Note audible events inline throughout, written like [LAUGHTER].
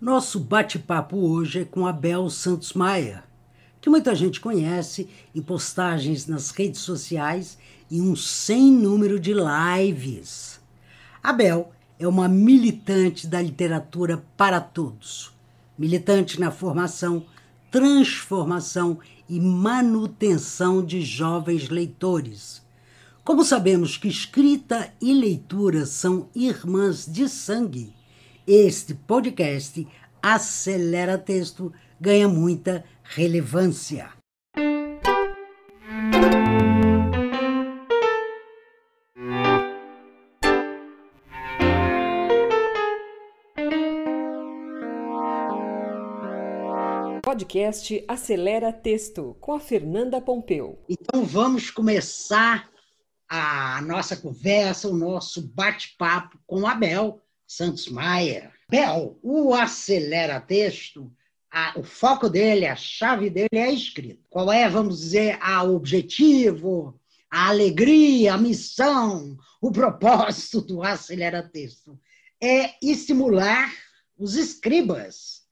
Nosso bate-papo hoje é com Abel Santos Maia, que muita gente conhece em postagens nas redes sociais e um sem número de lives. Abel é uma militante da literatura para todos, militante na formação, transformação e manutenção de jovens leitores. Como sabemos que escrita e leitura são irmãs de sangue, este podcast Acelera Texto ganha muita relevância. Podcast Acelera Texto com a Fernanda Pompeu. Então vamos começar a nossa conversa, o nosso bate-papo com a Bel Santos Maia. Bel, o acelera texto, a, o foco dele, a chave dele é a escrita. Qual é, vamos dizer, o objetivo, a alegria, a missão, o propósito do acelera texto? É estimular os escribas,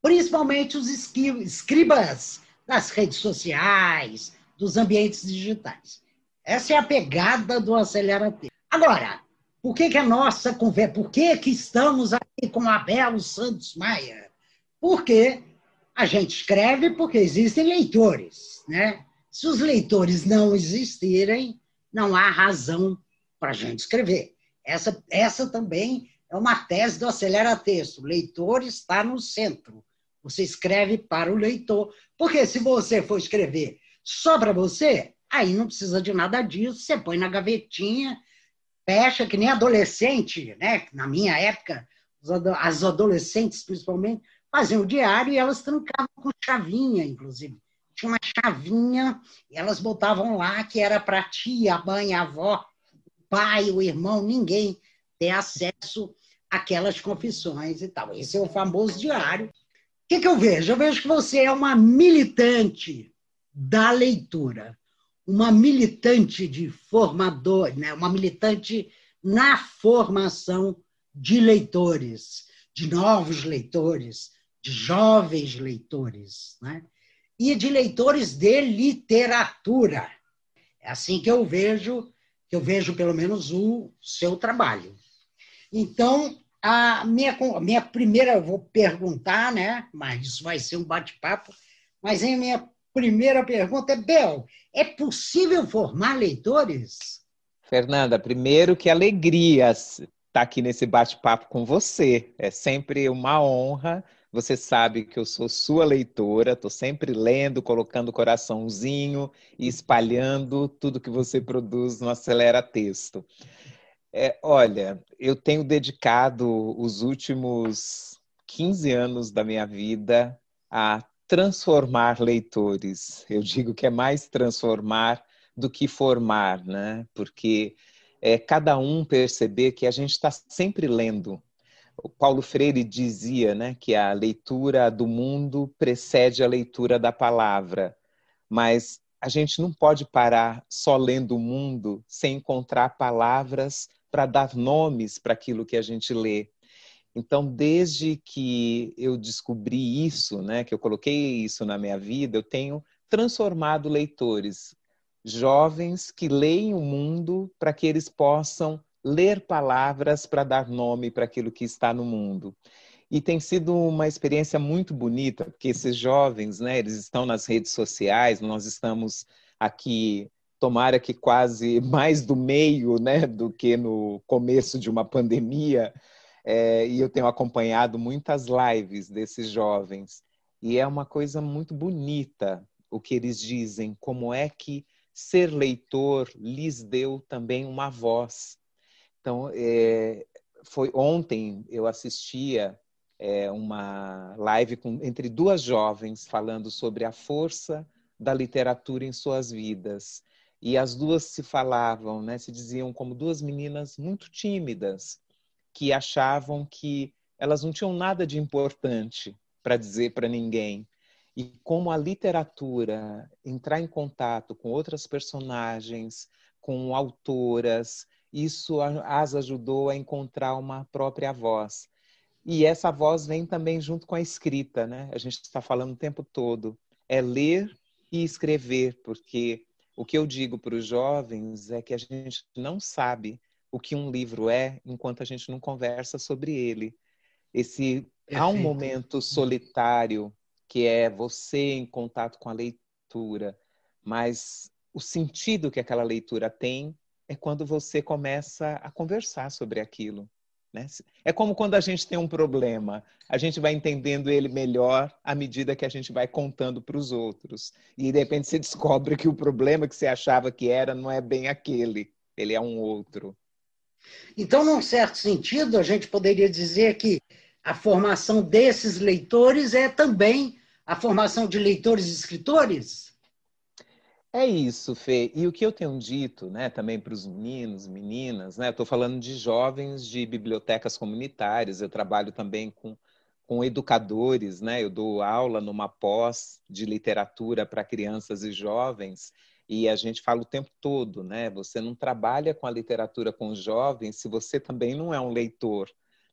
principalmente os escribas das redes sociais, dos ambientes digitais. Essa é a pegada do acelera texto. Agora, por que, que a nossa conversa, por que, que estamos aqui com Abel Santos Maia? Porque a gente escreve porque existem leitores, né? Se os leitores não existirem, não há razão para a gente escrever. Essa, essa também é uma tese do Acelera Texto. O leitor está no centro. Você escreve para o leitor. Porque se você for escrever só para você, aí não precisa de nada disso. Você põe na gavetinha fecha, que nem adolescente, né? Na minha época, as adolescentes, principalmente, faziam o diário e elas trancavam com chavinha, inclusive. Tinha uma chavinha e elas botavam lá que era para tia, a mãe, a avó, o pai, o irmão, ninguém ter acesso àquelas confissões e tal. Esse é o famoso diário. O que, que eu vejo? Eu vejo que você é uma militante da leitura uma militante de formador, né? uma militante na formação de leitores, de novos leitores, de jovens leitores, né? e de leitores de literatura. É assim que eu vejo, que eu vejo pelo menos o seu trabalho. Então, a minha, a minha primeira, vou perguntar, né? mas isso vai ser um bate-papo, mas a minha primeira pergunta é, Bel, é possível formar leitores? Fernanda, primeiro que alegria estar tá aqui nesse bate-papo com você. É sempre uma honra. Você sabe que eu sou sua leitora, estou sempre lendo, colocando coraçãozinho e espalhando tudo que você produz no Acelera Texto. É, olha, eu tenho dedicado os últimos 15 anos da minha vida a transformar leitores. Eu digo que é mais transformar do que formar, né? Porque é cada um perceber que a gente está sempre lendo. O Paulo Freire dizia, né, que a leitura do mundo precede a leitura da palavra, mas a gente não pode parar só lendo o mundo sem encontrar palavras para dar nomes para aquilo que a gente lê. Então, desde que eu descobri isso, né, que eu coloquei isso na minha vida, eu tenho transformado leitores jovens que leem o mundo para que eles possam ler palavras para dar nome para aquilo que está no mundo. E tem sido uma experiência muito bonita, porque esses jovens, né, eles estão nas redes sociais, nós estamos aqui, tomara que quase [LAUGHS] mais do meio, né, do que no começo de uma pandemia, é, e eu tenho acompanhado muitas lives desses jovens. E é uma coisa muito bonita o que eles dizem, como é que ser leitor lhes deu também uma voz. Então, é, foi ontem eu assistia é, uma live com, entre duas jovens falando sobre a força da literatura em suas vidas. E as duas se falavam, né, se diziam como duas meninas muito tímidas, que achavam que elas não tinham nada de importante para dizer para ninguém. E como a literatura entrar em contato com outras personagens, com autoras, isso as ajudou a encontrar uma própria voz. E essa voz vem também junto com a escrita, né? A gente está falando o tempo todo. É ler e escrever, porque o que eu digo para os jovens é que a gente não sabe o que um livro é enquanto a gente não conversa sobre ele. Esse Perfeito. há um momento solitário que é você em contato com a leitura, mas o sentido que aquela leitura tem é quando você começa a conversar sobre aquilo. Né? É como quando a gente tem um problema, a gente vai entendendo ele melhor à medida que a gente vai contando para os outros. E de repente você descobre que o problema que você achava que era não é bem aquele, ele é um outro. Então, num certo sentido, a gente poderia dizer que a formação desses leitores é também a formação de leitores e escritores? É isso, Fê. E o que eu tenho dito, né, também para os meninos, meninas, né? Estou falando de jovens de bibliotecas comunitárias. Eu trabalho também com, com educadores, né? Eu dou aula numa pós de literatura para crianças e jovens. E a gente fala o tempo todo, né? Você não trabalha com a literatura com jovens se você também não é um leitor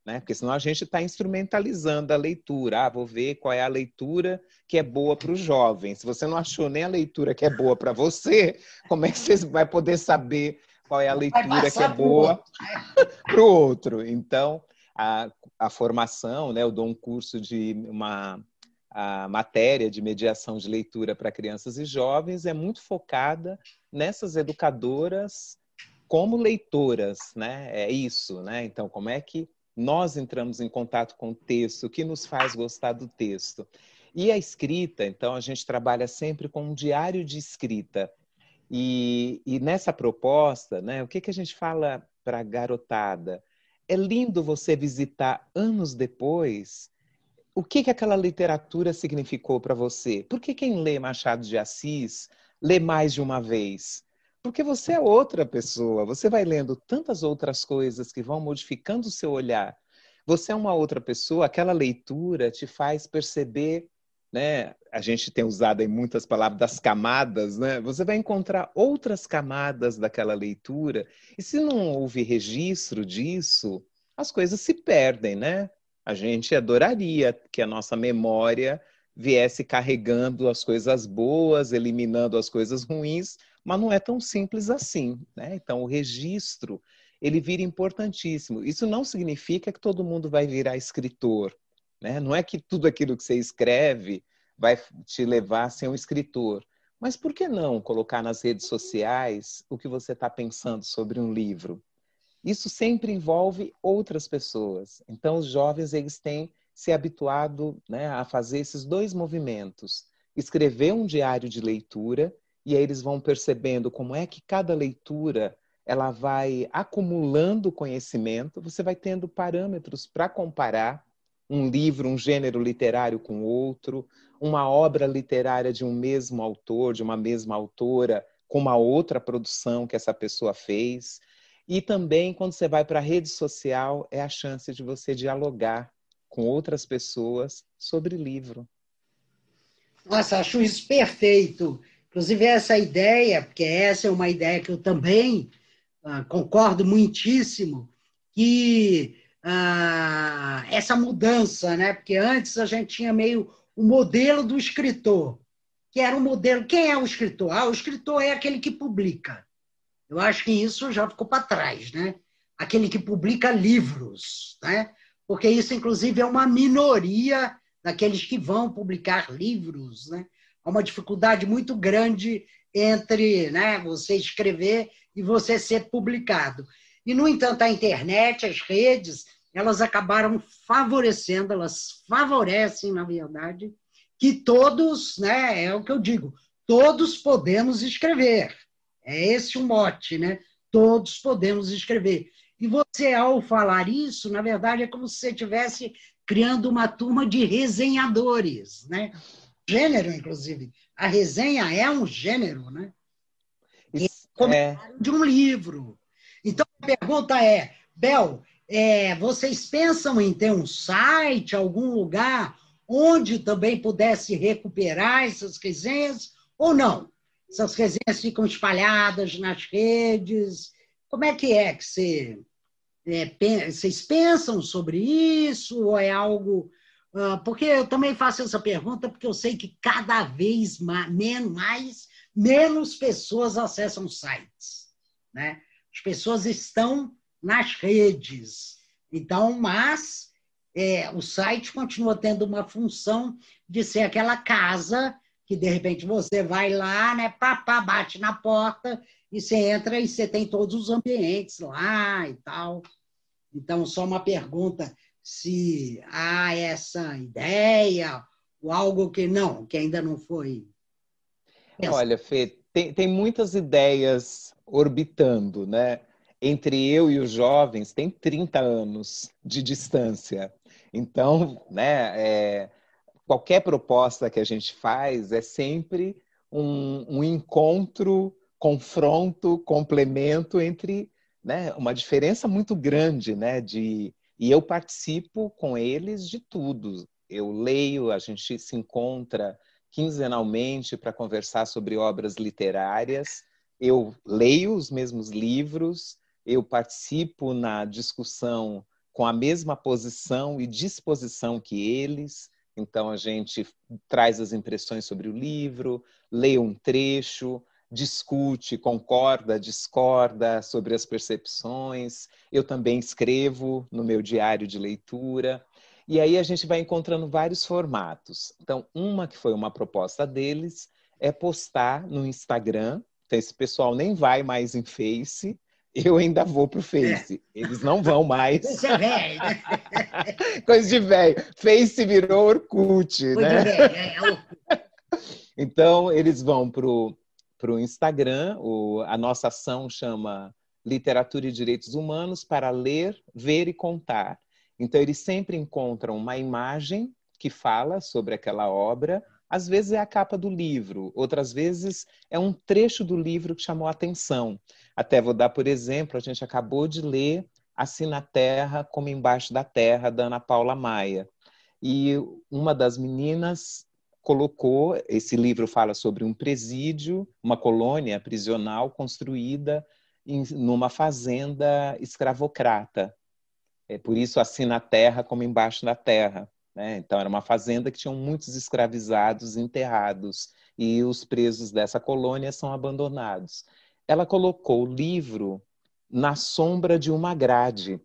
né? Porque senão a gente está instrumentalizando a leitura. Ah, vou ver qual é a leitura que é boa para o jovem. Se você não achou nem a leitura que é boa para você, como é que você vai poder saber qual é a leitura que é boa para o [LAUGHS] outro? Então, a, a formação, né? Eu dou um curso de uma a matéria de mediação de leitura para crianças e jovens é muito focada nessas educadoras como leitoras, né? É isso, né? Então, como é que nós entramos em contato com o texto, o que nos faz gostar do texto. E a escrita, então, a gente trabalha sempre com um diário de escrita. E, e nessa proposta, né, o que, que a gente fala para a garotada? É lindo você visitar anos depois o que, que aquela literatura significou para você. Por que quem lê Machado de Assis lê mais de uma vez? Porque você é outra pessoa, você vai lendo tantas outras coisas que vão modificando o seu olhar. Você é uma outra pessoa, aquela leitura te faz perceber, né? A gente tem usado aí muitas palavras das camadas, né? Você vai encontrar outras camadas daquela leitura, e se não houve registro disso, as coisas se perdem, né? A gente adoraria que a nossa memória viesse carregando as coisas boas, eliminando as coisas ruins, mas não é tão simples assim, né? Então, o registro, ele vira importantíssimo. Isso não significa que todo mundo vai virar escritor, né? Não é que tudo aquilo que você escreve vai te levar a ser um escritor. Mas por que não colocar nas redes sociais o que você está pensando sobre um livro? Isso sempre envolve outras pessoas. Então, os jovens eles têm se habituado né, a fazer esses dois movimentos: escrever um diário de leitura e aí eles vão percebendo como é que cada leitura ela vai acumulando conhecimento, você vai tendo parâmetros para comparar um livro, um gênero literário com outro, uma obra literária de um mesmo autor, de uma mesma autora, com uma outra produção que essa pessoa fez. E também, quando você vai para a rede social, é a chance de você dialogar com outras pessoas sobre livro. Nossa, acho isso perfeito. Inclusive, essa ideia, porque essa é uma ideia que eu também ah, concordo muitíssimo, que ah, essa mudança, né? Porque antes a gente tinha meio o modelo do escritor, que era um modelo. Quem é o escritor? Ah, o escritor é aquele que publica. Eu acho que isso já ficou para trás, né? Aquele que publica livros, né? Porque isso, inclusive, é uma minoria daqueles que vão publicar livros, né? há uma dificuldade muito grande entre né, você escrever e você ser publicado. E, no entanto, a internet, as redes, elas acabaram favorecendo, elas favorecem, na verdade, que todos, né, é o que eu digo, todos podemos escrever. É esse o mote, né? Todos podemos escrever. E você, ao falar isso, na verdade, é como se você estivesse criando uma turma de resenhadores, né? gênero, inclusive. A resenha é um gênero, né? é de um livro. Então, a pergunta é, Bel, é, vocês pensam em ter um site, algum lugar onde também pudesse recuperar essas resenhas ou não? Essas resenhas ficam espalhadas nas redes? Como é que é que você é, vocês pensam sobre isso ou é algo uh, porque eu também faço essa pergunta porque eu sei que cada vez mais, menos pessoas acessam sites, né? As pessoas estão nas redes, então, mas é, o site continua tendo uma função de ser aquela casa que de repente você vai lá, né, papá, bate na porta e você entra e você tem todos os ambientes lá e tal. Então, só uma pergunta se há essa ideia ou algo que não, que ainda não foi. Pensado. Olha, Fê, tem, tem muitas ideias orbitando, né? Entre eu e os jovens tem 30 anos de distância. Então, né, é, qualquer proposta que a gente faz é sempre um, um encontro, confronto, complemento entre né, uma diferença muito grande, né? De, e eu participo com eles de tudo. Eu leio, a gente se encontra quinzenalmente para conversar sobre obras literárias. Eu leio os mesmos livros, eu participo na discussão com a mesma posição e disposição que eles. Então, a gente traz as impressões sobre o livro, lê um trecho, discute, concorda, discorda sobre as percepções. Eu também escrevo no meu diário de leitura. E aí a gente vai encontrando vários formatos. Então, uma que foi uma proposta deles é postar no Instagram. Então, esse pessoal nem vai mais em Face, eu ainda vou pro Face. É. Eles não vão mais. Isso é velho. Né? [LAUGHS] Coisa de velho. Face virou Orkut, Coisa né? De velho. É, é [LAUGHS] então, eles vão pro, pro Instagram. O, a nossa ação chama Literatura e Direitos Humanos para ler, ver e contar. Então, eles sempre encontram uma imagem que fala sobre aquela obra. Às vezes é a capa do livro, outras vezes é um trecho do livro que chamou a atenção. Até vou dar por exemplo, a gente acabou de ler Assim na Terra como Embaixo da Terra, da Ana Paula Maia. E uma das meninas colocou, esse livro fala sobre um presídio, uma colônia prisional construída em, numa fazenda escravocrata. É por isso assim na terra como embaixo da terra. Né? Então era uma fazenda que tinha muitos escravizados enterrados e os presos dessa colônia são abandonados ela colocou o livro na sombra de uma grade.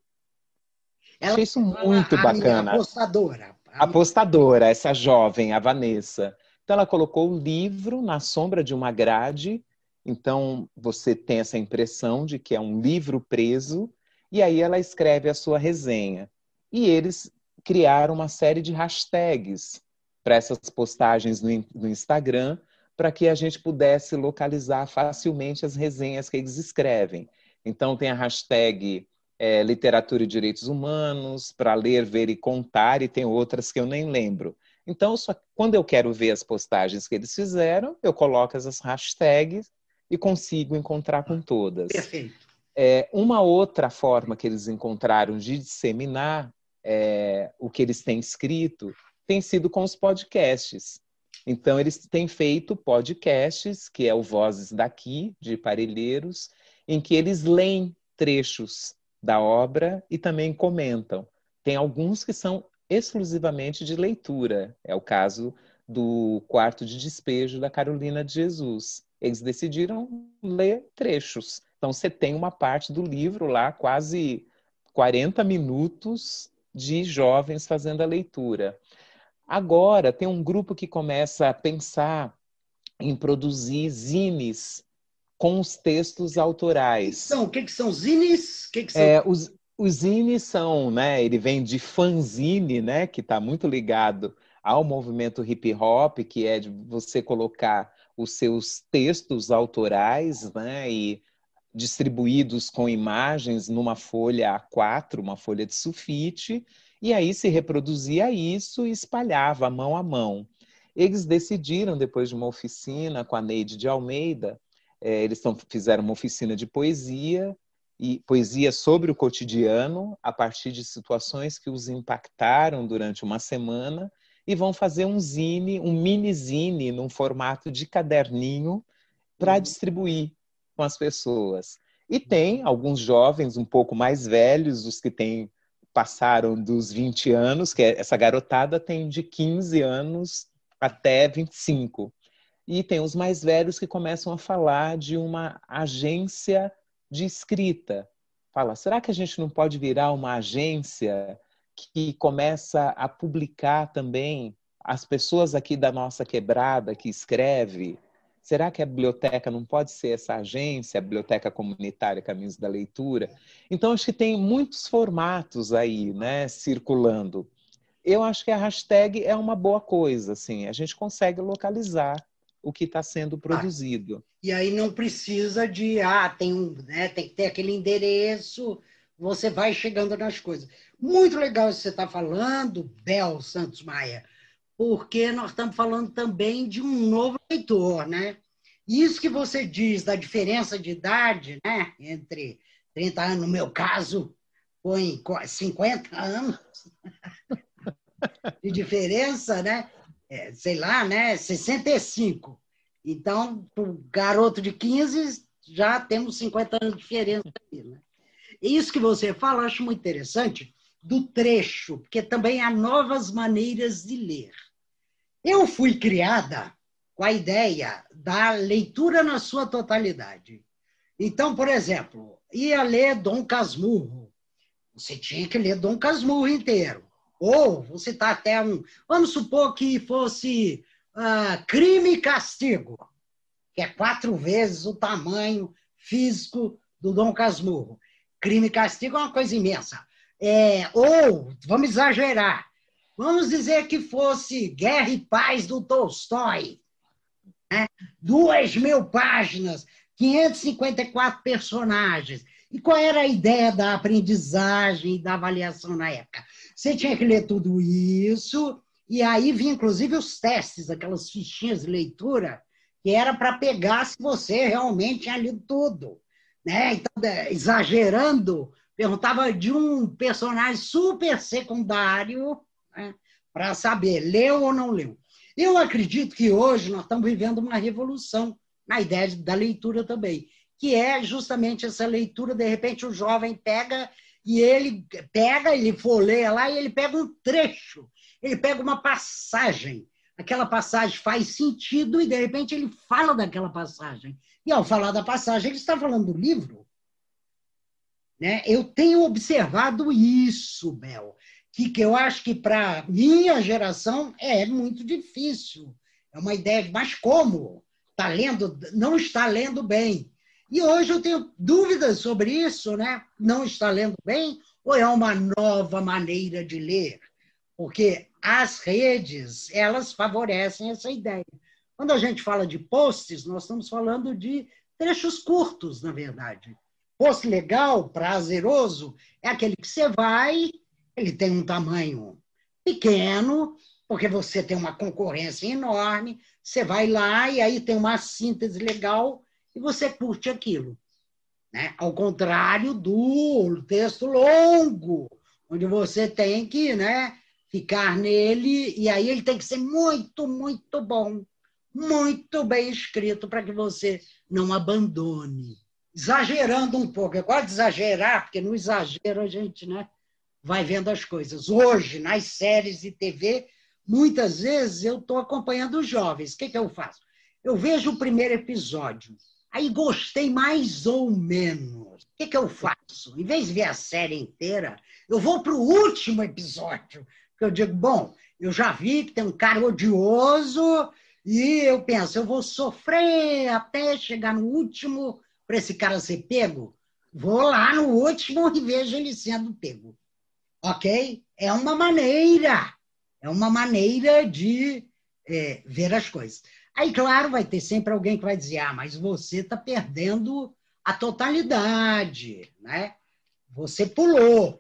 Ela, Achei isso muito a, bacana. A apostadora. A apostadora, essa jovem, a Vanessa. Então, ela colocou o livro na sombra de uma grade. Então, você tem essa impressão de que é um livro preso. E aí, ela escreve a sua resenha. E eles criaram uma série de hashtags para essas postagens no, no Instagram para que a gente pudesse localizar facilmente as resenhas que eles escrevem. Então, tem a hashtag é, Literatura e Direitos Humanos, para ler, ver e contar, e tem outras que eu nem lembro. Então, só, quando eu quero ver as postagens que eles fizeram, eu coloco essas hashtags e consigo encontrar com todas. Perfeito. É, uma outra forma que eles encontraram de disseminar é, o que eles têm escrito tem sido com os podcasts. Então, eles têm feito podcasts, que é o Vozes daqui, de Parelheiros, em que eles leem trechos da obra e também comentam. Tem alguns que são exclusivamente de leitura. É o caso do Quarto de Despejo da Carolina de Jesus. Eles decidiram ler trechos. Então, você tem uma parte do livro lá, quase 40 minutos de jovens fazendo a leitura. Agora tem um grupo que começa a pensar em produzir zines com os textos autorais. São, o que, que são zines? Que que são? É, os, os zines são, né? Ele vem de fanzine, né? Que está muito ligado ao movimento hip hop, que é de você colocar os seus textos autorais, né? E distribuídos com imagens numa folha A4, uma folha de sulfite, e aí se reproduzia isso e espalhava mão a mão. Eles decidiram, depois de uma oficina com a Neide de Almeida, é, eles tão, fizeram uma oficina de poesia, e poesia sobre o cotidiano, a partir de situações que os impactaram durante uma semana, e vão fazer um zine, um mini zine, num formato de caderninho, para uhum. distribuir com as pessoas. E tem alguns jovens um pouco mais velhos, os que têm passaram dos 20 anos, que é, essa garotada tem de 15 anos até 25. E tem os mais velhos que começam a falar de uma agência de escrita. Fala, será que a gente não pode virar uma agência que começa a publicar também as pessoas aqui da nossa quebrada que escreve? Será que a biblioteca não pode ser essa agência, a biblioteca comunitária Caminhos da Leitura? Então acho que tem muitos formatos aí, né, circulando. Eu acho que a hashtag é uma boa coisa, assim, a gente consegue localizar o que está sendo produzido. Ah, e aí não precisa de, ah, tem, um, né, tem que ter aquele endereço, você vai chegando nas coisas. Muito legal isso que você está falando, Bel Santos Maia, porque nós estamos falando também de um novo leitor, né? Isso que você diz da diferença de idade, né, entre 30 anos, no meu caso, foi 50 anos de diferença, né? É, sei lá, né? 65. Então, para o garoto de 15, já temos 50 anos de diferença aí, né? Isso que você fala, eu acho muito interessante, do trecho, porque também há novas maneiras de ler. Eu fui criada com a ideia da leitura na sua totalidade. Então, por exemplo, ia ler Dom Casmurro. Você tinha que ler Dom Casmurro inteiro. Ou você está até um. Vamos supor que fosse uh, Crime e Castigo, que é quatro vezes o tamanho físico do Dom Casmurro. Crime e Castigo é uma coisa imensa. É, ou, vamos exagerar, vamos dizer que fosse Guerra e Paz do Tolstói. Né? Duas mil páginas, 554 personagens. E qual era a ideia da aprendizagem e da avaliação na época? Você tinha que ler tudo isso, e aí vinha inclusive os testes, aquelas fichinhas de leitura, que era para pegar se você realmente tinha lido tudo. Né? Então, exagerando, perguntava de um personagem super secundário né? para saber, leu ou não leu. Eu acredito que hoje nós estamos vivendo uma revolução na ideia da leitura também, que é justamente essa leitura, de repente o jovem pega e ele pega, ele folheia lá e ele pega um trecho, ele pega uma passagem. Aquela passagem faz sentido e, de repente, ele fala daquela passagem. E, ao falar da passagem, ele está falando do livro. Né? Eu tenho observado isso, Bel, que, que eu acho que, para minha geração, é muito difícil. É uma ideia, mas como? Está lendo, não está lendo bem. E hoje eu tenho dúvidas sobre isso, né? Não está lendo bem ou é uma nova maneira de ler? Porque as redes, elas favorecem essa ideia. Quando a gente fala de posts, nós estamos falando de trechos curtos, na verdade. Post legal, prazeroso, é aquele que você vai, ele tem um tamanho pequeno, porque você tem uma concorrência enorme, você vai lá e aí tem uma síntese legal e você curte aquilo. Né? Ao contrário do texto longo, onde você tem que né, ficar nele, e aí ele tem que ser muito, muito bom, muito bem escrito para que você não abandone. Exagerando um pouco, gosto de exagerar, porque no exagero a gente né, vai vendo as coisas. Hoje, nas séries de TV, muitas vezes eu estou acompanhando os jovens. O que, que eu faço? Eu vejo o primeiro episódio Aí gostei mais ou menos. O que, que eu faço? Em vez de ver a série inteira, eu vou para o último episódio. Que eu digo, bom, eu já vi que tem um cara odioso e eu penso, eu vou sofrer até chegar no último para esse cara ser pego. Vou lá no último e vejo ele sendo pego. Ok? É uma maneira. É uma maneira de é, ver as coisas. Aí, claro, vai ter sempre alguém que vai dizer: ah, mas você está perdendo a totalidade, né? Você pulou.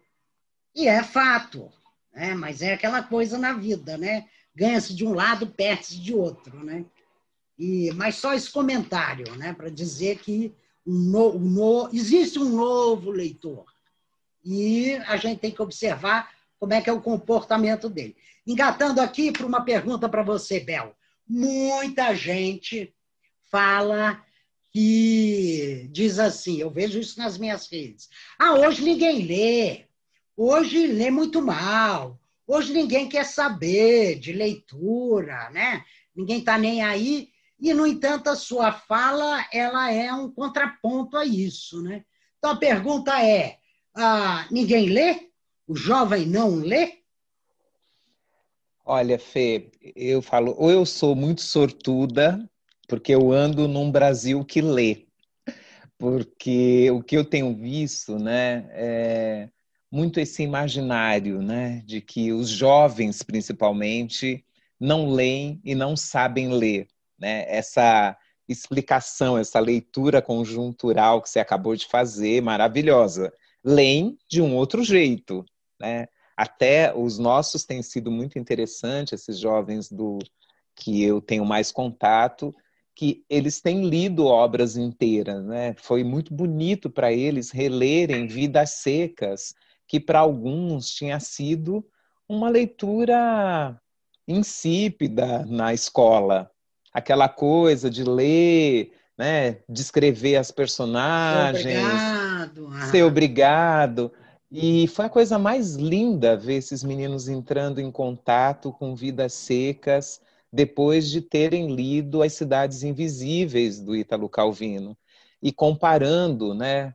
E é fato, né? mas é aquela coisa na vida, né? Ganha-se de um lado, perde-se de outro, né? E, mas só esse comentário, né? Para dizer que um no, um no, existe um novo leitor. E a gente tem que observar como é que é o comportamento dele. Engatando aqui para uma pergunta para você, Bel muita gente fala que diz assim, eu vejo isso nas minhas redes. Ah, hoje ninguém lê. Hoje lê muito mal. Hoje ninguém quer saber de leitura, né? Ninguém está nem aí. E, no entanto, a sua fala ela é um contraponto a isso, né? Então, a pergunta é, ah, ninguém lê? O jovem não lê? Olha, Fê, eu falo, ou eu sou muito sortuda, porque eu ando num Brasil que lê. Porque o que eu tenho visto, né, é muito esse imaginário, né, de que os jovens, principalmente, não leem e não sabem ler, né? Essa explicação, essa leitura conjuntural que você acabou de fazer, maravilhosa. Leem de um outro jeito, né? Até os nossos têm sido muito interessantes, esses jovens do que eu tenho mais contato, que eles têm lido obras inteiras, né? Foi muito bonito para eles relerem Vidas Secas, que para alguns tinha sido uma leitura insípida na escola, aquela coisa de ler, né, descrever as personagens, ser obrigado. Ser obrigado. E foi a coisa mais linda ver esses meninos entrando em contato com vidas secas depois de terem lido As Cidades Invisíveis do Ítalo Calvino e comparando, né,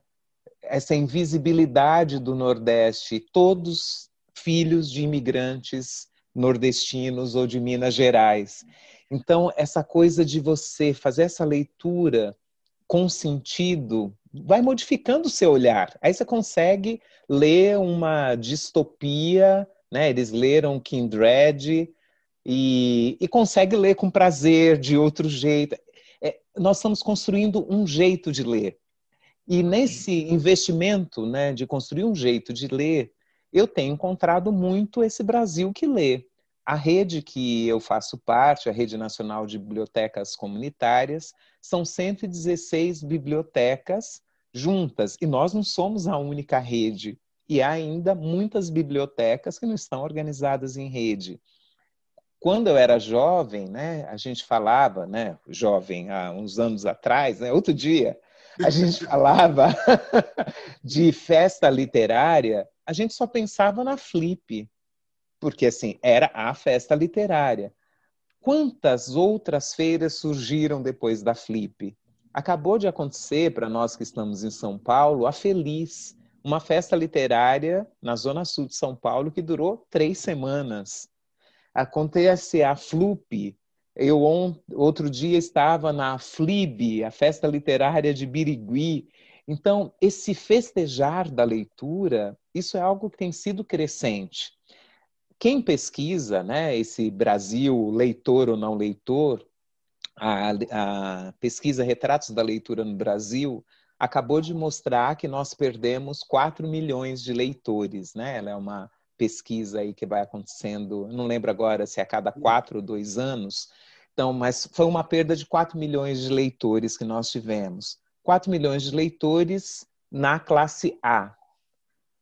essa invisibilidade do Nordeste, todos filhos de imigrantes nordestinos ou de Minas Gerais. Então, essa coisa de você fazer essa leitura com sentido vai modificando o seu olhar. Aí você consegue ler uma distopia, né? Eles leram Kindred e, e consegue ler com prazer, de outro jeito. É, nós estamos construindo um jeito de ler. E nesse investimento né, de construir um jeito de ler, eu tenho encontrado muito esse Brasil que lê. A rede que eu faço parte, a Rede Nacional de Bibliotecas Comunitárias, são 116 bibliotecas juntas, e nós não somos a única rede, e há ainda muitas bibliotecas que não estão organizadas em rede. Quando eu era jovem, né, a gente falava, né, jovem há uns anos atrás, né, outro dia, a gente [LAUGHS] falava [LAUGHS] de festa literária, a gente só pensava na Flip, porque assim, era a festa literária. Quantas outras feiras surgiram depois da Flip? Acabou de acontecer para nós que estamos em São Paulo a Feliz, uma festa literária na zona sul de São Paulo que durou três semanas. Acontece a Flup. Eu outro dia estava na Flib, a festa literária de Birigui. Então, esse festejar da leitura, isso é algo que tem sido crescente. Quem pesquisa, né, esse Brasil leitor ou não leitor, a, a pesquisa Retratos da Leitura no Brasil acabou de mostrar que nós perdemos 4 milhões de leitores, né? Ela é uma pesquisa aí que vai acontecendo, não lembro agora se é a cada quatro ou dois anos, então, mas foi uma perda de 4 milhões de leitores que nós tivemos. 4 milhões de leitores na classe A.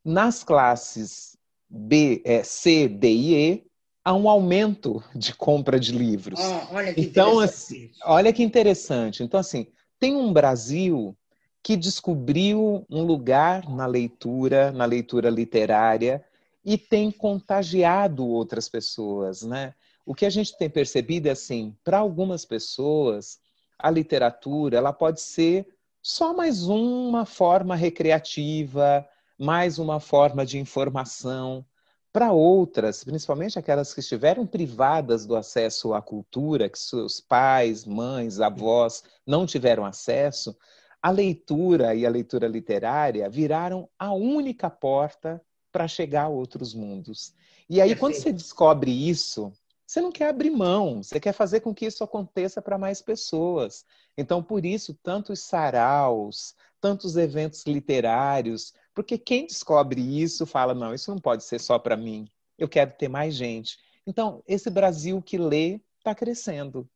Nas classes B, é, C, D e E, há um aumento de compra de livros. Oh, olha que então, assim, olha que interessante. Então, assim, tem um Brasil que descobriu um lugar na leitura, na leitura literária, e tem contagiado outras pessoas, né? O que a gente tem percebido é assim, para algumas pessoas, a literatura ela pode ser só mais uma forma recreativa, mais uma forma de informação. Para outras, principalmente aquelas que estiveram privadas do acesso à cultura, que seus pais, mães, avós não tiveram acesso, a leitura e a leitura literária viraram a única porta para chegar a outros mundos. E aí, quando você descobre isso, você não quer abrir mão, você quer fazer com que isso aconteça para mais pessoas. Então, por isso, tantos saraus, tantos eventos literários, porque quem descobre isso fala: não, isso não pode ser só para mim, eu quero ter mais gente. Então, esse Brasil que lê está crescendo.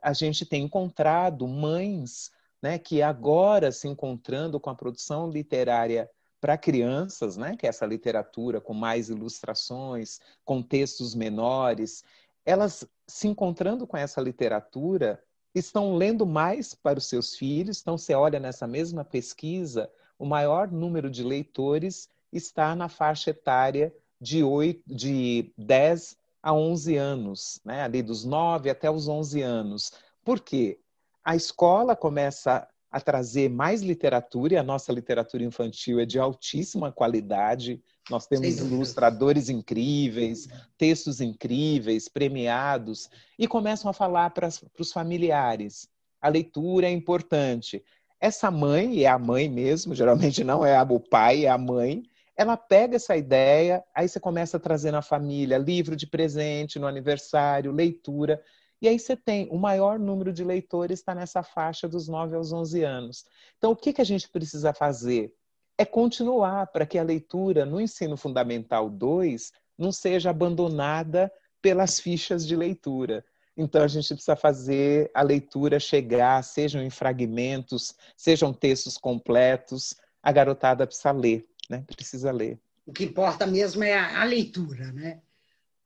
A gente tem encontrado mães né, que agora se encontrando com a produção literária para crianças, né, que é essa literatura com mais ilustrações, com textos menores, elas se encontrando com essa literatura estão lendo mais para os seus filhos. Então, você olha nessa mesma pesquisa, o maior número de leitores está na faixa etária de, 8, de 10 a 11 anos, né? ali dos 9 até os 11 anos. Por quê? A escola começa a trazer mais literatura, e a nossa literatura infantil é de altíssima qualidade. Nós temos ilustradores incríveis, textos incríveis, premiados, e começam a falar para os familiares. A leitura é importante. Essa mãe, e é a mãe mesmo, geralmente não é o pai, é a mãe, ela pega essa ideia, aí você começa a trazer na família livro de presente no aniversário, leitura, e aí você tem o maior número de leitores está nessa faixa dos 9 aos 11 anos. Então, o que, que a gente precisa fazer? É continuar para que a leitura no ensino fundamental 2 não seja abandonada pelas fichas de leitura. Então, a gente precisa fazer a leitura chegar, sejam em fragmentos, sejam textos completos. A garotada precisa ler, né? Precisa ler. O que importa mesmo é a, a leitura, né?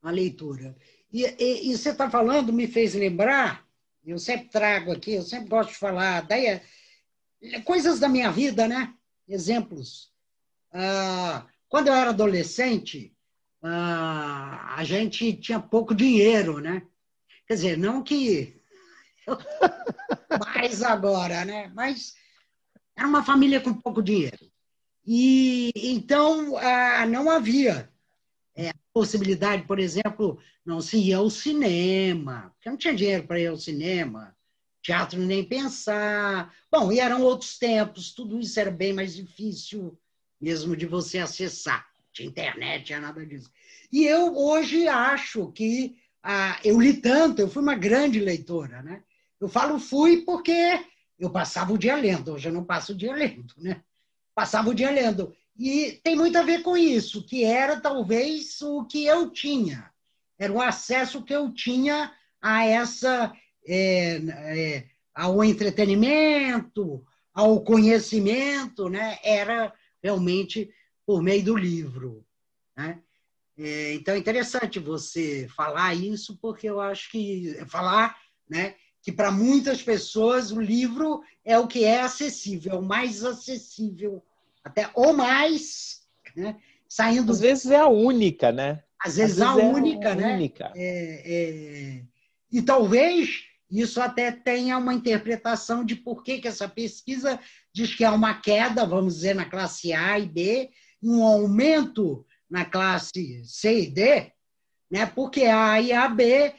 A leitura. E, e, e você está falando, me fez lembrar, eu sempre trago aqui, eu sempre gosto de falar, daí é, é coisas da minha vida, né? Exemplos. Ah, quando eu era adolescente, ah, a gente tinha pouco dinheiro, né? Quer dizer, não que [LAUGHS] mais agora, né? Mas era uma família com pouco dinheiro. E então ah, não havia é, possibilidade, por exemplo, não se ia ao cinema, porque não tinha dinheiro para ir ao cinema, teatro nem pensar. Bom, e eram outros tempos, tudo isso era bem mais difícil mesmo de você acessar. Tinha internet, tinha nada disso. E eu hoje acho que ah, eu li tanto, eu fui uma grande leitora, né? Eu falo fui porque eu passava o dia lendo, hoje eu não passo o dia lendo, né? Passava o dia lendo. E tem muito a ver com isso, que era talvez o que eu tinha, era o acesso que eu tinha a essa é, é, ao entretenimento, ao conhecimento, né? Era realmente por meio do livro, né? É, então é interessante você falar isso, porque eu acho que falar, né? Que para muitas pessoas o livro é o que é acessível, é o mais acessível até ou mais, né? Saindo. Às vezes é a única, né? Às vezes, Às vezes a, única, é a né? Única. É, é... E talvez isso até tenha uma interpretação de por que, que essa pesquisa diz que há uma queda, vamos dizer, na classe A e B, um aumento na classe C e D, né? porque a e a B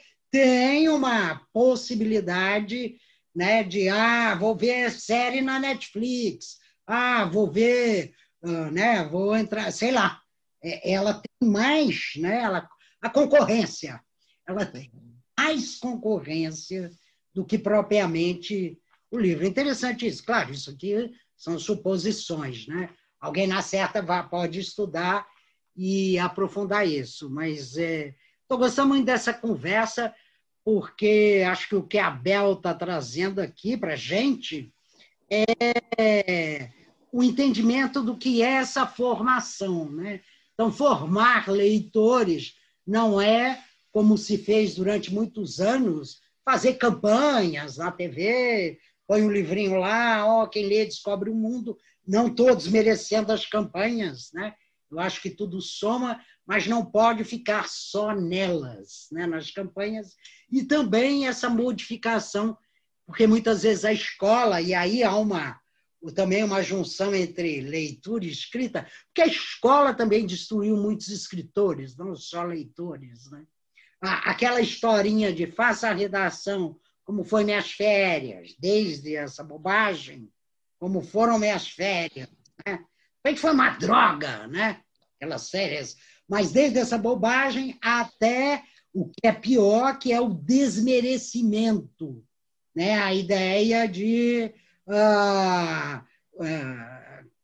uma possibilidade né, de ah, vou ver série na Netflix, ah, vou ver, uh, né, vou entrar, sei lá. É, ela tem mais, né, ela, a concorrência, ela tem mais concorrência do que propriamente o livro. Interessante isso. Claro, isso aqui são suposições, né? Alguém na certa pode estudar e aprofundar isso, mas estou é, gostando muito dessa conversa porque acho que o que a Bel está trazendo aqui para a gente é o entendimento do que é essa formação. Né? Então, formar leitores não é, como se fez durante muitos anos, fazer campanhas na TV, põe um livrinho lá, ó, quem lê descobre o mundo. Não todos merecendo as campanhas, né? Eu acho que tudo soma, mas não pode ficar só nelas, né? nas campanhas. E também essa modificação, porque muitas vezes a escola, e aí há uma também uma junção entre leitura e escrita, porque a escola também destruiu muitos escritores, não só leitores. Né? Aquela historinha de faça a redação, como foi minhas férias, desde essa bobagem, como foram minhas férias. Né? foi uma droga, né? Aquelas férias, mas desde essa bobagem até o que é pior, que é o desmerecimento, né? a ideia de ah,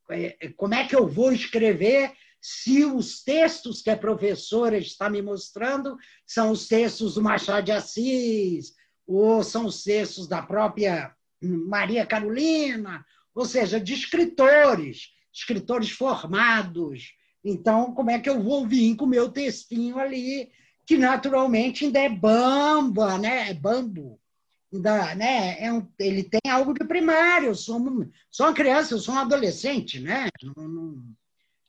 é, como é que eu vou escrever se os textos que a professora está me mostrando são os textos do Machado de Assis, ou são os textos da própria Maria Carolina, ou seja, de escritores, escritores formados. Então, como é que eu vou vir com o meu textinho ali, que naturalmente ainda é bamba, né? É bambo. ainda, né, é um, ele tem algo de primário. Eu sou, sou uma criança, eu sou um adolescente, né? Não, não...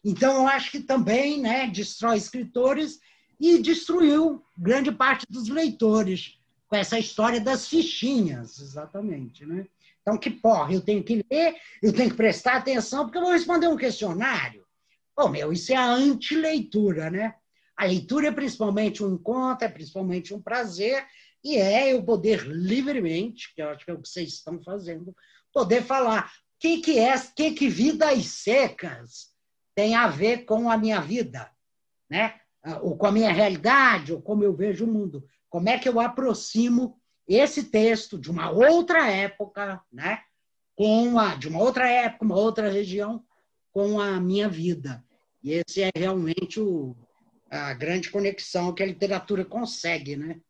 Então, eu acho que também né, destrói escritores e destruiu grande parte dos leitores com essa história das fichinhas, exatamente. Né? Então, que porra, eu tenho que ler, eu tenho que prestar atenção, porque eu vou responder um questionário. Pô, meu, isso é a antileitura, né? A leitura é principalmente um encontro, é principalmente um prazer, e é eu poder livremente, que eu acho que é o que vocês estão fazendo, poder falar o que, que é, que, que vidas secas tem a ver com a minha vida, né? ou com a minha realidade, ou como eu vejo o mundo. Como é que eu aproximo esse texto de uma outra época, né? com a, de uma outra época, uma outra região, com a minha vida. E esse é realmente o, a grande conexão que a literatura consegue, né?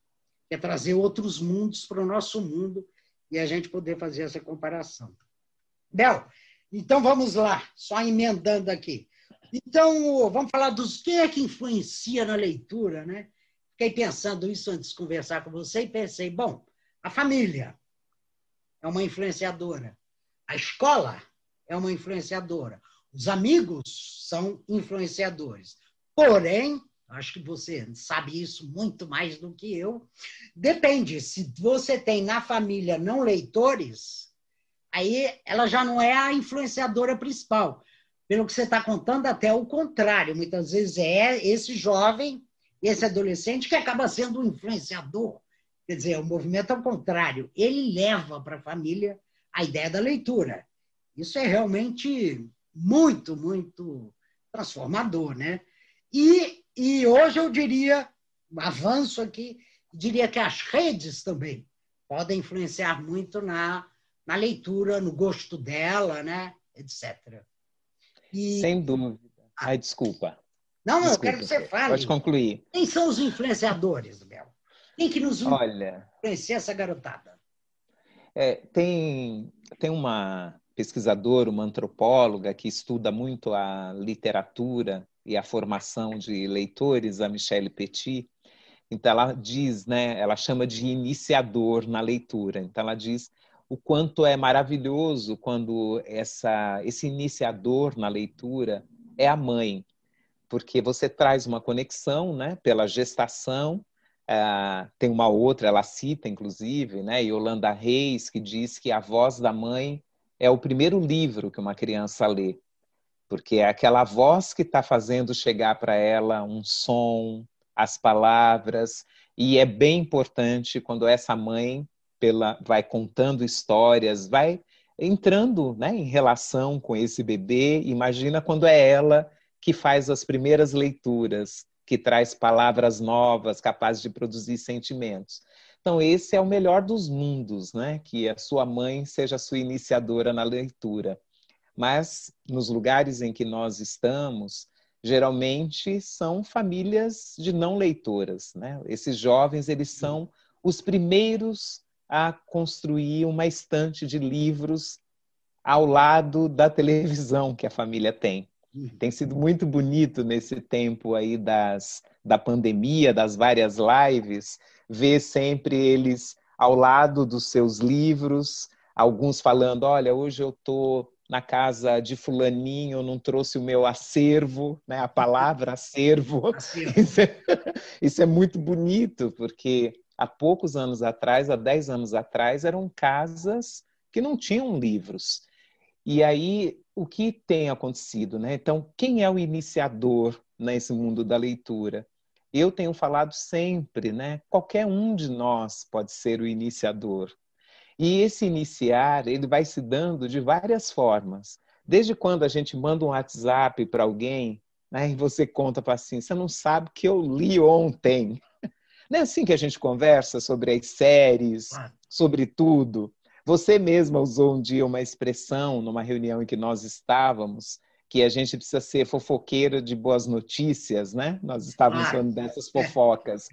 é trazer outros mundos para o nosso mundo e a gente poder fazer essa comparação. Bel, então vamos lá, só emendando aqui. Então, vamos falar dos quem é que influencia na leitura, né? Fiquei pensando isso antes de conversar com você e pensei, bom, a família é uma influenciadora, a escola é uma influenciadora, os amigos são influenciadores. Porém, acho que você sabe isso muito mais do que eu. Depende, se você tem na família não leitores, aí ela já não é a influenciadora principal pelo que você está contando, até o contrário. Muitas vezes é esse jovem, esse adolescente que acaba sendo um influenciador. Quer dizer, o movimento é o contrário. Ele leva para a família a ideia da leitura. Isso é realmente muito, muito transformador, né? E, e hoje eu diria, avanço aqui, diria que as redes também podem influenciar muito na, na leitura, no gosto dela, né? etc. E... Sem dúvida. Ah. Ai, desculpa. Não, não, desculpa, eu quero que você fale. Pode concluir. Quem são os influenciadores, Bel? Quem que nos Olha, influencia essa garotada? É, tem, tem uma pesquisadora, uma antropóloga que estuda muito a literatura e a formação de leitores, a Michelle Petit. Então ela diz, né, ela chama de iniciador na leitura. Então ela diz o quanto é maravilhoso quando essa, esse iniciador na leitura é a mãe, porque você traz uma conexão né, pela gestação. Uh, tem uma outra, ela cita, inclusive, né, Yolanda Reis, que diz que a voz da mãe é o primeiro livro que uma criança lê, porque é aquela voz que está fazendo chegar para ela um som, as palavras, e é bem importante quando essa mãe pela, vai contando histórias, vai entrando né, em relação com esse bebê. Imagina quando é ela que faz as primeiras leituras, que traz palavras novas, capazes de produzir sentimentos. Então, esse é o melhor dos mundos, né? Que a sua mãe seja a sua iniciadora na leitura. Mas, nos lugares em que nós estamos, geralmente são famílias de não leitoras, né? Esses jovens, eles são os primeiros a construir uma estante de livros ao lado da televisão que a família tem. Uhum. Tem sido muito bonito nesse tempo aí das, da pandemia, das várias lives, ver sempre eles ao lado dos seus livros, alguns falando: olha, hoje eu estou na casa de fulaninho, não trouxe o meu acervo, né? A palavra [LAUGHS] acervo. Isso, é, [LAUGHS] isso é muito bonito, porque há poucos anos atrás, há 10 anos atrás, eram casas que não tinham livros. E aí, o que tem acontecido? Né? Então, quem é o iniciador nesse mundo da leitura? Eu tenho falado sempre, né? Qualquer um de nós pode ser o iniciador. E esse iniciar, ele vai se dando de várias formas. Desde quando a gente manda um WhatsApp para alguém, né, e você conta para assim, você não sabe que eu li ontem. [LAUGHS] Não é assim que a gente conversa sobre as séries, sobre tudo. Você mesma usou um dia uma expressão numa reunião em que nós estávamos, que a gente precisa ser fofoqueiro de boas notícias, né? Nós estávamos falando dessas fofocas.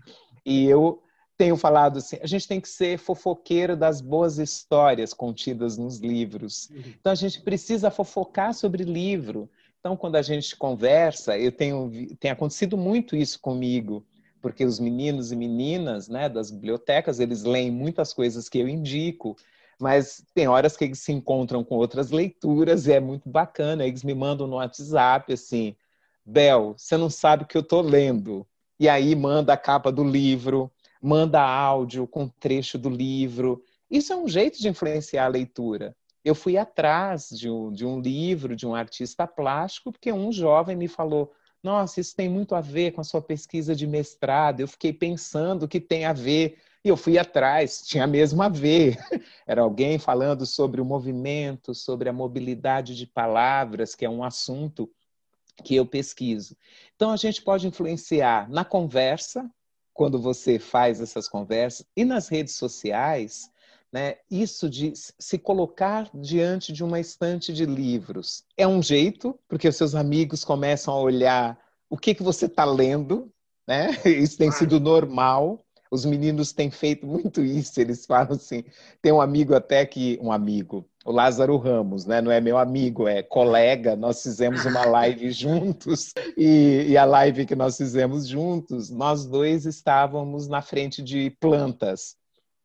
E eu tenho falado assim, a gente tem que ser fofoqueiro das boas histórias contidas nos livros. Uhum. Então a gente precisa fofocar sobre livro. Então quando a gente conversa, eu tenho tem acontecido muito isso comigo porque os meninos e meninas né, das bibliotecas, eles leem muitas coisas que eu indico, mas tem horas que eles se encontram com outras leituras e é muito bacana. Eles me mandam no WhatsApp assim, Bel, você não sabe o que eu estou lendo. E aí manda a capa do livro, manda áudio com trecho do livro. Isso é um jeito de influenciar a leitura. Eu fui atrás de um, de um livro de um artista plástico, porque um jovem me falou: Nossa, isso tem muito a ver com a sua pesquisa de mestrado. Eu fiquei pensando que tem a ver. E eu fui atrás, tinha mesmo a ver. [LAUGHS] Era alguém falando sobre o movimento, sobre a mobilidade de palavras, que é um assunto que eu pesquiso. Então, a gente pode influenciar na conversa, quando você faz essas conversas, e nas redes sociais, né? Isso de se colocar diante de uma estante de livros é um jeito, porque os seus amigos começam a olhar o que, que você está lendo, né? [LAUGHS] Isso tem sido normal. Os meninos têm feito muito isso. Eles falam assim. Tem um amigo até que um amigo, o Lázaro Ramos, né? Não é meu amigo, é colega. Nós fizemos uma [LAUGHS] live juntos e, e, a live que nós fizemos juntos, nós dois estávamos na frente de plantas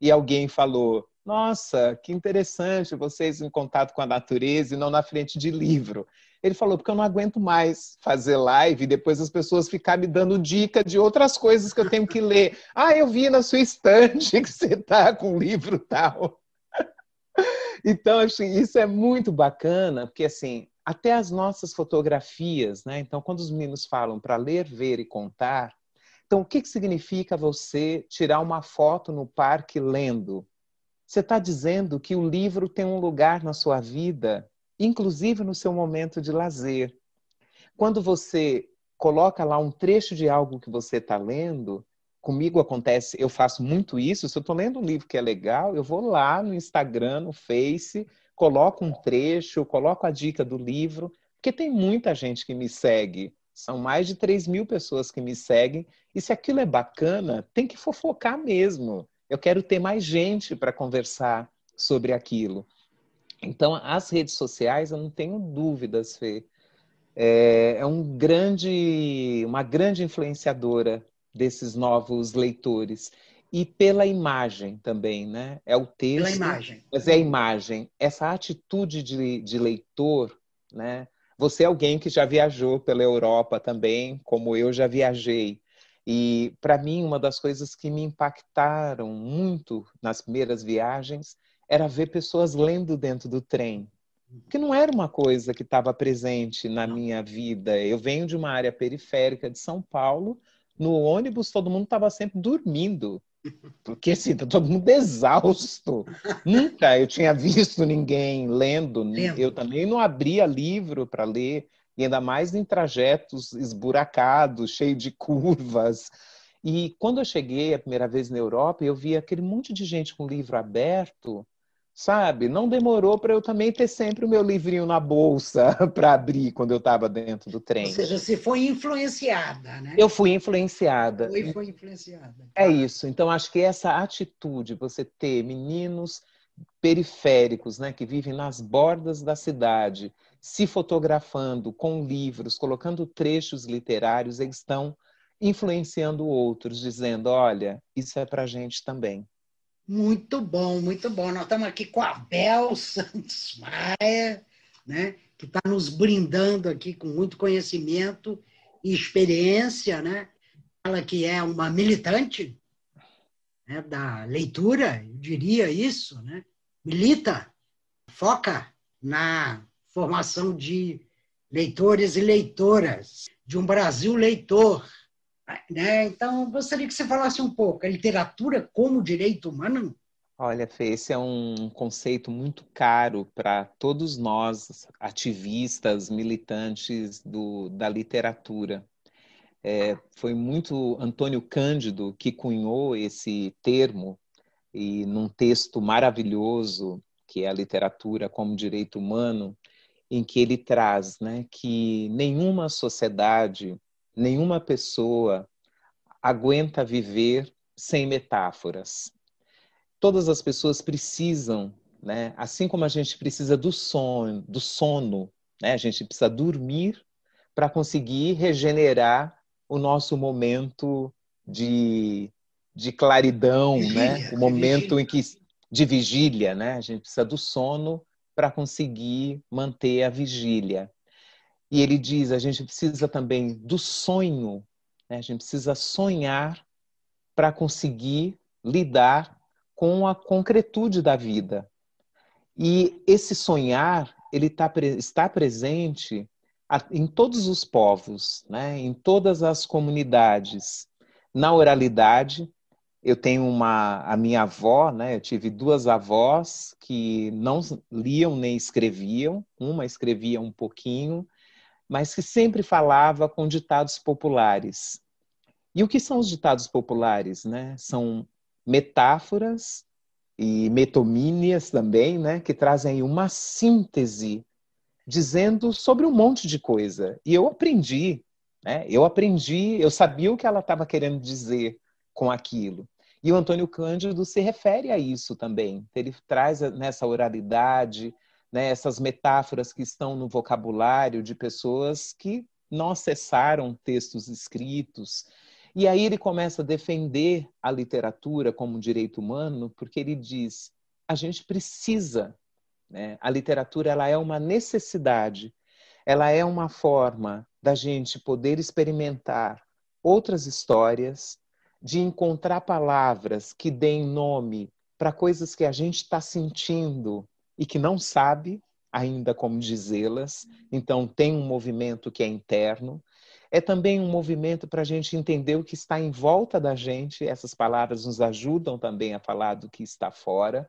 e alguém falou: nossa, que interessante vocês em contato com a natureza e não na frente de livro. Ele falou, porque eu não aguento mais fazer live e depois as pessoas ficarem me dando dica de outras coisas que eu tenho que ler. [LAUGHS] Ah, eu vi na sua estante [LAUGHS] que você está com um livro tal. [LAUGHS] Então, assim, isso é muito bacana, porque assim, até as nossas fotografias, né? Então, quando os meninos falam para ler, ver e contar, então o que, que significa você tirar uma foto no parque lendo? Você está dizendo que o livro tem um lugar na sua vida, inclusive no seu momento de lazer. Quando você coloca lá um trecho de algo que você está lendo, comigo acontece, eu faço muito isso. Se eu estou lendo um livro que é legal, eu vou lá no Instagram, no Face, coloco um trecho, coloco a dica do livro, porque tem muita gente que me segue. São mais de 3 mil pessoas que me seguem. E se aquilo é bacana, tem que fofocar mesmo. Eu quero ter mais gente para conversar sobre aquilo. Então, as redes sociais, eu não tenho dúvidas, Fê, é, é um grande, uma grande influenciadora desses novos leitores. E pela imagem também, né? É o texto. Pela imagem. Mas é a imagem. Essa atitude de, de leitor, né? Você é alguém que já viajou pela Europa também, como eu já viajei. E para mim, uma das coisas que me impactaram muito nas primeiras viagens era ver pessoas lendo dentro do trem. Que não era uma coisa que estava presente na minha vida. Eu venho de uma área periférica de São Paulo. No ônibus, todo mundo estava sempre dormindo. [LAUGHS] Porque assim, tá todo mundo exausto. Nunca eu tinha visto ninguém lendo. lendo. Eu também não abria livro para ler e ainda mais em trajetos esburacados, cheio de curvas. E quando eu cheguei a primeira vez na Europa, eu vi aquele monte de gente com livro aberto, sabe? Não demorou para eu também ter sempre o meu livrinho na bolsa [LAUGHS] para abrir quando eu estava dentro do trem. Ou seja, você foi influenciada, né? Eu fui influenciada. Foi, foi influenciada. É isso. Então, acho que essa atitude, você ter meninos periféricos, né, que vivem nas bordas da cidade, se fotografando com livros, colocando trechos literários, eles estão influenciando outros, dizendo: olha, isso é para gente também. Muito bom, muito bom. Nós estamos aqui com a Bel Santos Maia, né, que está nos brindando aqui com muito conhecimento e experiência, né? Ela que é uma militante né, da leitura, eu diria isso, né? Milita, foca na formação de leitores e leitoras, de um Brasil leitor. Né? Então, gostaria que você falasse um pouco, a literatura como direito humano? Olha, Fê, esse é um conceito muito caro para todos nós, ativistas, militantes do, da literatura. É, foi muito Antônio Cândido que cunhou esse termo, e num texto maravilhoso, que é a literatura como direito humano, em que ele traz né, que nenhuma sociedade, nenhuma pessoa aguenta viver sem metáforas. Todas as pessoas precisam, né, assim como a gente precisa do sono, do sono, né, a gente precisa dormir para conseguir regenerar o nosso momento de, de claridão, vigília, né? O momento em que de vigília, né? A gente precisa do sono para conseguir manter a vigília. E ele diz: a gente precisa também do sonho, né? a gente precisa sonhar para conseguir lidar com a concretude da vida. E esse sonhar, ele tá, está presente em todos os povos, né? em todas as comunidades. Na oralidade, eu tenho uma a minha avó, né? Eu tive duas avós que não liam nem escreviam. Uma escrevia um pouquinho, mas que sempre falava com ditados populares. E o que são os ditados populares, né? São metáforas e metomínias também, né? Que trazem uma síntese dizendo sobre um monte de coisa. E eu aprendi, né? Eu aprendi, eu sabia o que ela estava querendo dizer com aquilo. E o Antônio Cândido se refere a isso também. Ele traz nessa oralidade, né, essas metáforas que estão no vocabulário de pessoas que não acessaram textos escritos. E aí ele começa a defender a literatura como direito humano, porque ele diz: a gente precisa, né? a literatura ela é uma necessidade, ela é uma forma da gente poder experimentar outras histórias, de encontrar palavras que deem nome para coisas que a gente está sentindo e que não sabe ainda como dizê-las. Então, tem um movimento que é interno. É também um movimento para a gente entender o que está em volta da gente. Essas palavras nos ajudam também a falar do que está fora.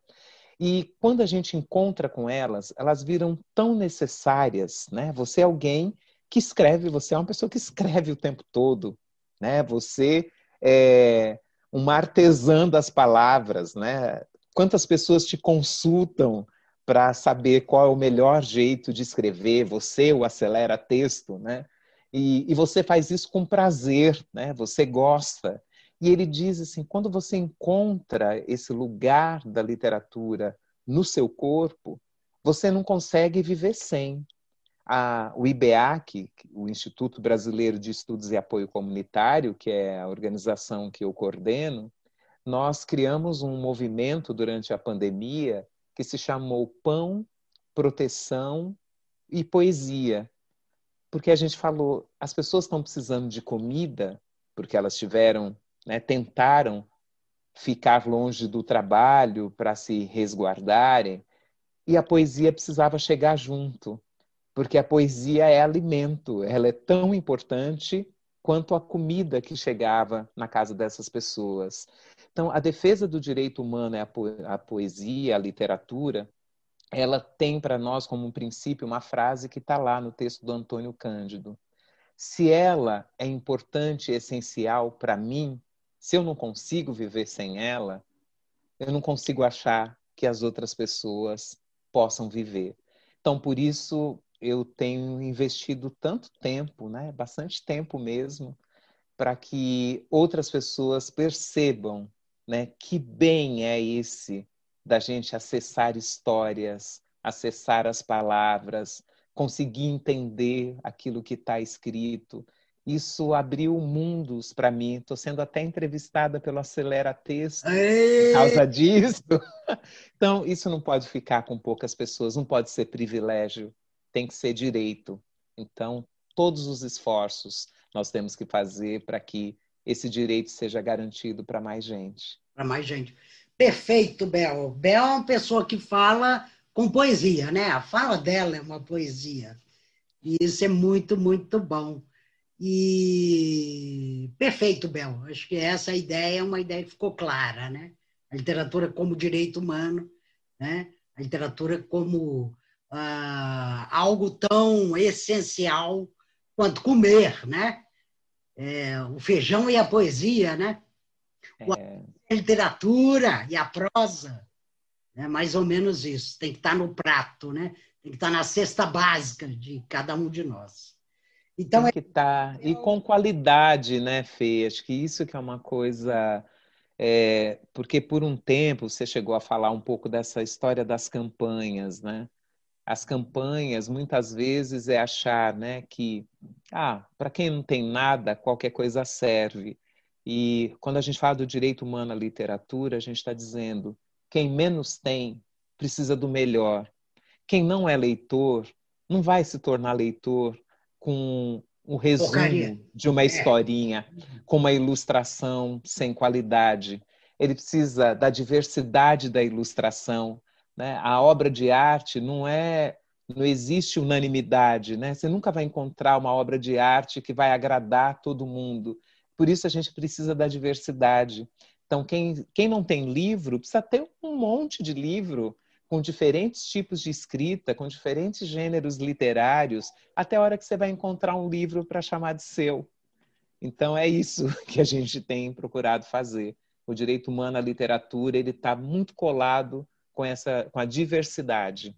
E quando a gente encontra com elas, elas viram tão necessárias, né? Você é alguém que escreve, você é uma pessoa que escreve o tempo todo, né? Você é, uma artesã das palavras, né? Quantas pessoas te consultam para saber qual é o melhor jeito de escrever? Você o acelera texto, né? E, e você faz isso com prazer, né? Você gosta. E ele diz assim: quando você encontra esse lugar da literatura no seu corpo, você não consegue viver sem a, o IBEAC, o Instituto Brasileiro de Estudos e Apoio Comunitário, que é a organização que eu coordeno, nós criamos um movimento durante a pandemia que se chamou Pão, Proteção e Poesia. Porque a gente falou, as pessoas estão precisando de comida, porque elas tiveram, né, tentaram ficar longe do trabalho para se resguardarem, e a poesia precisava chegar junto porque a poesia é alimento, ela é tão importante quanto a comida que chegava na casa dessas pessoas. Então, a defesa do direito humano é a, po a poesia, a literatura, ela tem para nós como um princípio uma frase que está lá no texto do Antônio Cândido. Se ela é importante e essencial para mim, se eu não consigo viver sem ela, eu não consigo achar que as outras pessoas possam viver. Então, por isso, eu tenho investido tanto tempo, né, bastante tempo mesmo, para que outras pessoas percebam, né, que bem é esse da gente acessar histórias, acessar as palavras, conseguir entender aquilo que está escrito. Isso abriu mundos para mim. Estou sendo até entrevistada pelo Acelera Texto por causa disso. [LAUGHS] Então, isso não pode ficar com poucas pessoas, não pode ser privilégio tem que ser direito. Então, todos os esforços nós temos que fazer para que esse direito seja garantido para mais gente. Para mais gente. Perfeito, Bel. Bel é uma pessoa que fala com poesia, né? A fala dela é uma poesia. E isso é muito, muito bom. E perfeito, Bel. Acho que essa ideia é uma ideia que ficou clara, né? A literatura como direito humano, né? A literatura como ah, algo tão essencial quanto comer, né? É, o feijão e a poesia, né? É... A literatura e a prosa, é mais ou menos isso. Tem que estar no prato, né? Tem que estar na cesta básica de cada um de nós. Então tem que estar e com qualidade, né, Fê? Acho que isso que é uma coisa é, porque por um tempo você chegou a falar um pouco dessa história das campanhas, né? As campanhas muitas vezes é achar né, que ah, para quem não tem nada, qualquer coisa serve. E quando a gente fala do direito humano à literatura, a gente está dizendo quem menos tem precisa do melhor. Quem não é leitor não vai se tornar leitor com um resumo Porcaria. de uma é. historinha, é. com uma ilustração sem qualidade. Ele precisa da diversidade da ilustração. Né? A obra de arte não é não existe unanimidade, né? Você nunca vai encontrar uma obra de arte que vai agradar todo mundo. Por isso a gente precisa da diversidade. Então, quem, quem não tem livro, precisa ter um monte de livro com diferentes tipos de escrita, com diferentes gêneros literários, até a hora que você vai encontrar um livro para chamar de seu. Então, é isso [LAUGHS] que a gente tem procurado fazer. O direito humano à literatura ele está muito colado com essa com a diversidade.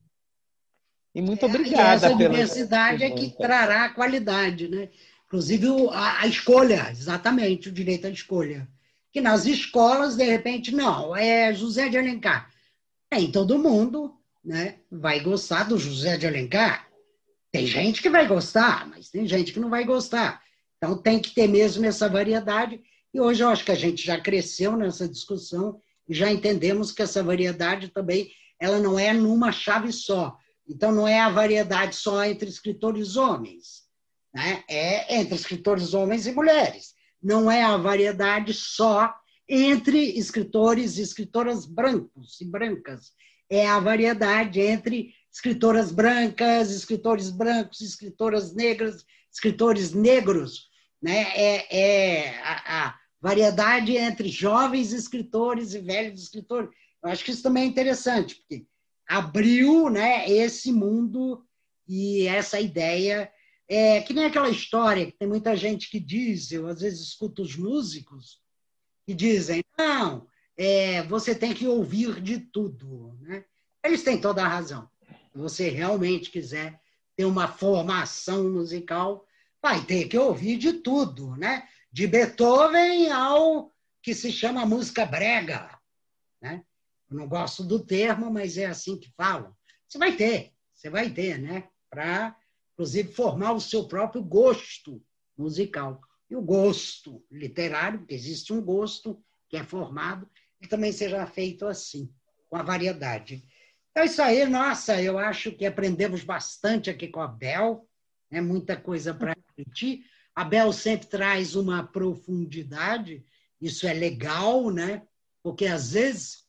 E muito é, obrigada e essa diversidade é que trará a qualidade, né? Inclusive a, a escolha, exatamente, o direito à escolha que nas escolas, de repente, não, é José de Alencar. Nem todo mundo né, vai gostar do José de Alencar. Tem gente que vai gostar, mas tem gente que não vai gostar. Então tem que ter mesmo essa variedade. E hoje eu acho que a gente já cresceu nessa discussão já entendemos que essa variedade também ela não é numa chave só. Então não é a variedade só entre escritores homens, né? é entre escritores homens e mulheres não é a variedade só entre escritores e escritoras brancos e brancas. É a variedade entre escritoras brancas, escritores brancos, escritoras negras, escritores negros. Né? É, é a, a variedade entre jovens escritores e velhos escritores. Eu acho que isso também é interessante, porque abriu né, esse mundo e essa ideia é, que nem aquela história que tem muita gente que diz, eu às vezes escuto os músicos que dizem, não, é, você tem que ouvir de tudo. Né? Eles têm toda a razão. Se você realmente quiser ter uma formação musical, vai ter que ouvir de tudo, né? De Beethoven ao que se chama música brega, né? Eu não gosto do termo, mas é assim que falam. Você vai ter, você vai ter, né? Para inclusive formar o seu próprio gosto musical. E o gosto literário, porque existe um gosto que é formado, e também seja feito assim, com a variedade. Então, isso aí, nossa, eu acho que aprendemos bastante aqui com a Bel, né? muita coisa para refletir. [LAUGHS] A Bel sempre traz uma profundidade, isso é legal, né? Porque às vezes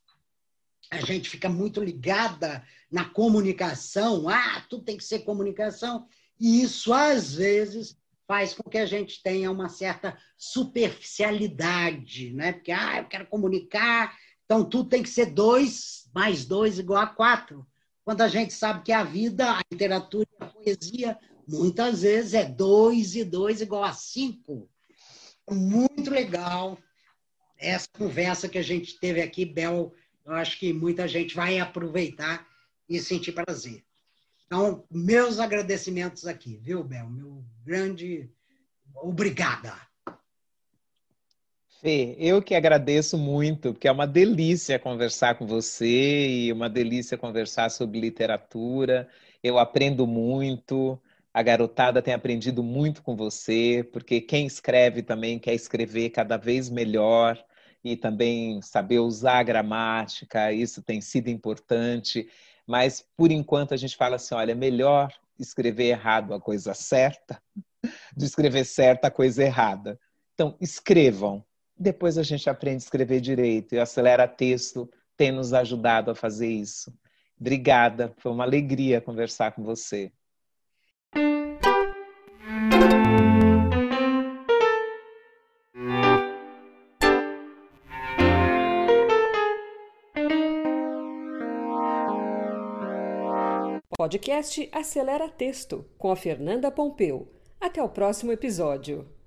a gente fica muito ligada na comunicação, ah, tudo tem que ser comunicação, e isso, às vezes, faz com que a gente tenha uma certa superficialidade, né? Porque, ah, eu quero comunicar, então tudo tem que ser dois mais dois igual a quatro. Quando a gente sabe que a vida, a literatura e a poesia, muitas vezes é dois e dois igual a cinco. Muito legal essa conversa que a gente teve aqui, Bel. Eu acho que muita gente vai aproveitar e sentir prazer. Então, meus agradecimentos aqui, viu, Bel? Meu grande obrigada. Fê, eu que agradeço muito, porque é uma delícia conversar com você e uma delícia conversar sobre literatura. Eu aprendo muito, a garotada tem aprendido muito com você, porque quem escreve também quer escrever cada vez melhor e também saber usar a gramática, isso tem sido importante. Mas, por enquanto, a gente fala assim: olha, é melhor escrever errado a coisa certa do escrever certa a coisa errada. Então, escrevam. Depois a gente aprende a escrever direito e acelera texto tem nos ajudado a fazer isso. Obrigada, foi uma alegria conversar com você. Podcast Acelera Texto, com a Fernanda Pompeu. Até o próximo episódio.